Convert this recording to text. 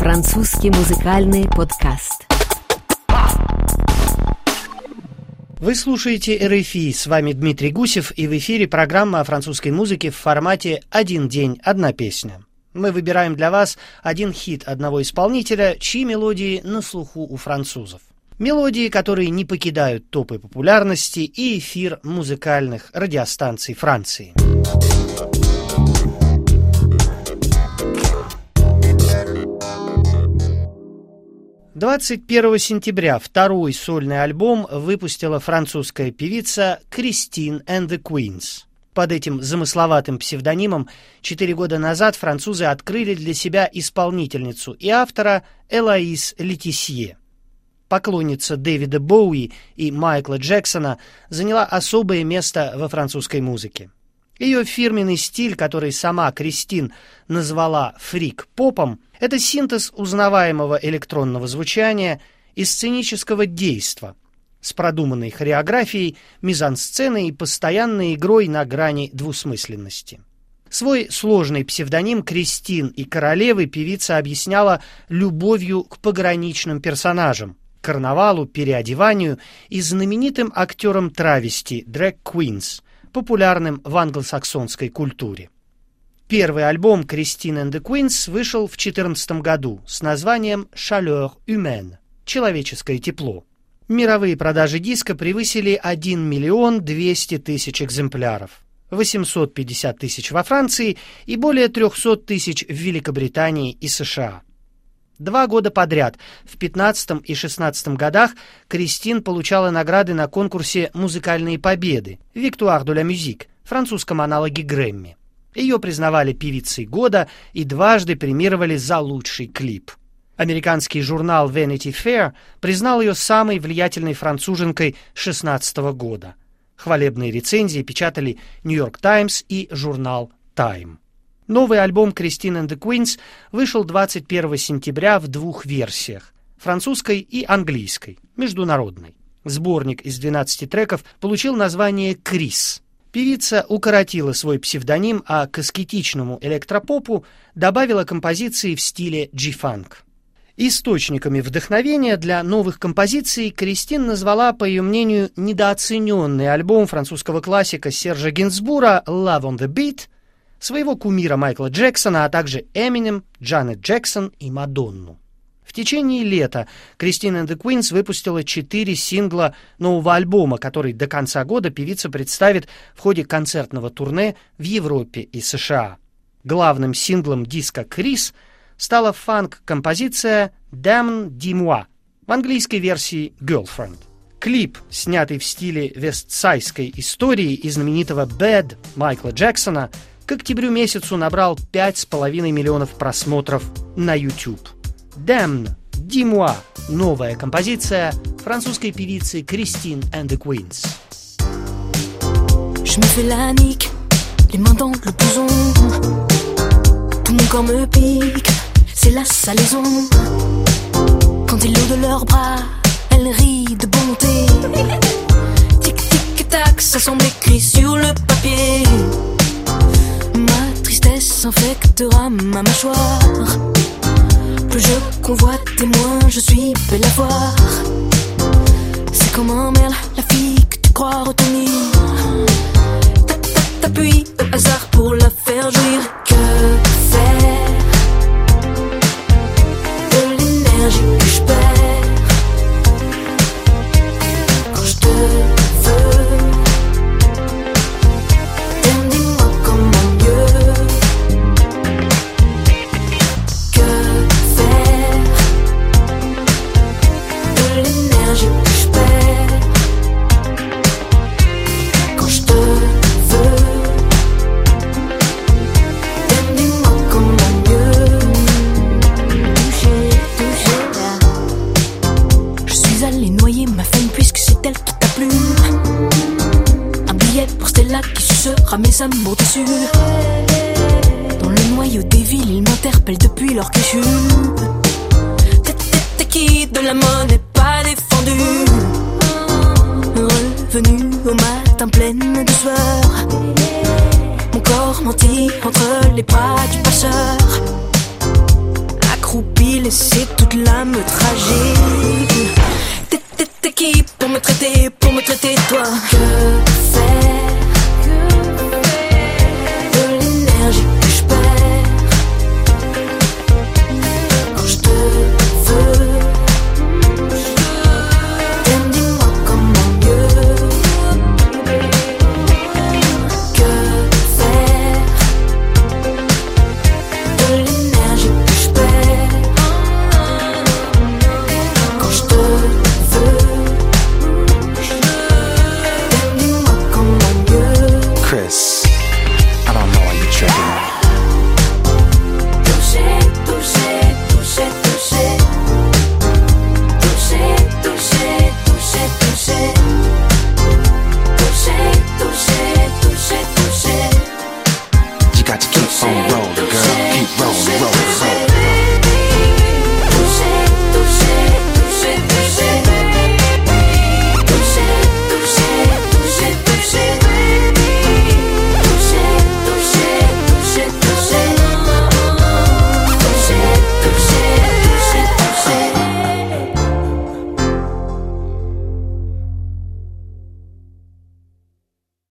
Французский музыкальный подкаст. Вы слушаете РФИ, с вами Дмитрий Гусев, и в эфире программа о французской музыке в формате «Один день, одна песня». Мы выбираем для вас один хит одного исполнителя, чьи мелодии на слуху у французов. Мелодии, которые не покидают топы популярности и эфир музыкальных радиостанций Франции. 21 сентября второй сольный альбом выпустила французская певица Кристин and the Queens. Под этим замысловатым псевдонимом четыре года назад французы открыли для себя исполнительницу и автора Элоиз Летисье. Поклонница Дэвида Боуи и Майкла Джексона заняла особое место во французской музыке. Ее фирменный стиль, который сама Кристин назвала фрик-попом, это синтез узнаваемого электронного звучания и сценического действа с продуманной хореографией, мизансценой и постоянной игрой на грани двусмысленности. Свой сложный псевдоним Кристин и королевы певица объясняла любовью к пограничным персонажам, карнавалу, переодеванию и знаменитым актерам травести Drag Queens – популярным в англосаксонской культуре. Первый альбом Кристин and the Queens вышел в 2014 году с названием «Chaleur humaine» — «Человеческое тепло». Мировые продажи диска превысили 1 миллион 200 тысяч экземпляров, 850 тысяч во Франции и более 300 тысяч в Великобритании и США. Два года подряд, в 15 и 16 годах, Кристин получала награды на конкурсе «Музыкальные победы» «Victoire de la musique», французском аналоге Грэмми. Ее признавали певицей года и дважды премировали за лучший клип. Американский журнал Vanity Fair признал ее самой влиятельной француженкой 16 года. Хвалебные рецензии печатали New York Times и журнал Time. Новый альбом «Кристин and the Queens» вышел 21 сентября в двух версиях – французской и английской, международной. Сборник из 12 треков получил название «Крис». Певица укоротила свой псевдоним, а к аскетичному электропопу добавила композиции в стиле G-фанк. Источниками вдохновения для новых композиций Кристин назвала, по ее мнению, недооцененный альбом французского классика Сержа Гинсбура «Love on the Beat», своего кумира Майкла Джексона, а также Эминем, Джанет Джексон и Мадонну. В течение лета Кристина the Queens выпустила четыре сингла нового альбома, который до конца года певица представит в ходе концертного турне в Европе и США. Главным синглом диска «Крис» стала фанк-композиция «Damn Dis-moi» в английской версии «Girlfriend». Клип, снятый в стиле вестсайской истории и знаменитого «Bad» Майкла Джексона – к октябрю месяцу набрал 5,5 миллионов просмотров на YouTube. «Damn, dis-moi» — новая композиция французской певицы Кристин and the Queens. Je me fais la nique, les mains dans le blouson. Tout mon corps me pique, c'est la salaison. Quand ils l'eau de leurs bras, elle rit de bonté. Tic tic tac, ça semble écrit sur le papier. s'infectera ma mâchoire. Je convoite et moins je suis belle à voir. C'est comme un merle, la fille que tu crois retenir. T'appuies au hasard pour la faire jouir. Mes amours déçus. Dans le noyau des villes, ils m'interpellent depuis leur cachu. T'es qui de la monnaie pas défendu. Revenu au matin pleine de sueur. Mon corps menti entre les bras du passeur. accroupi, laisser toute l'âme tragique. T'es qui pour me traiter, pour me traiter toi Que Chris.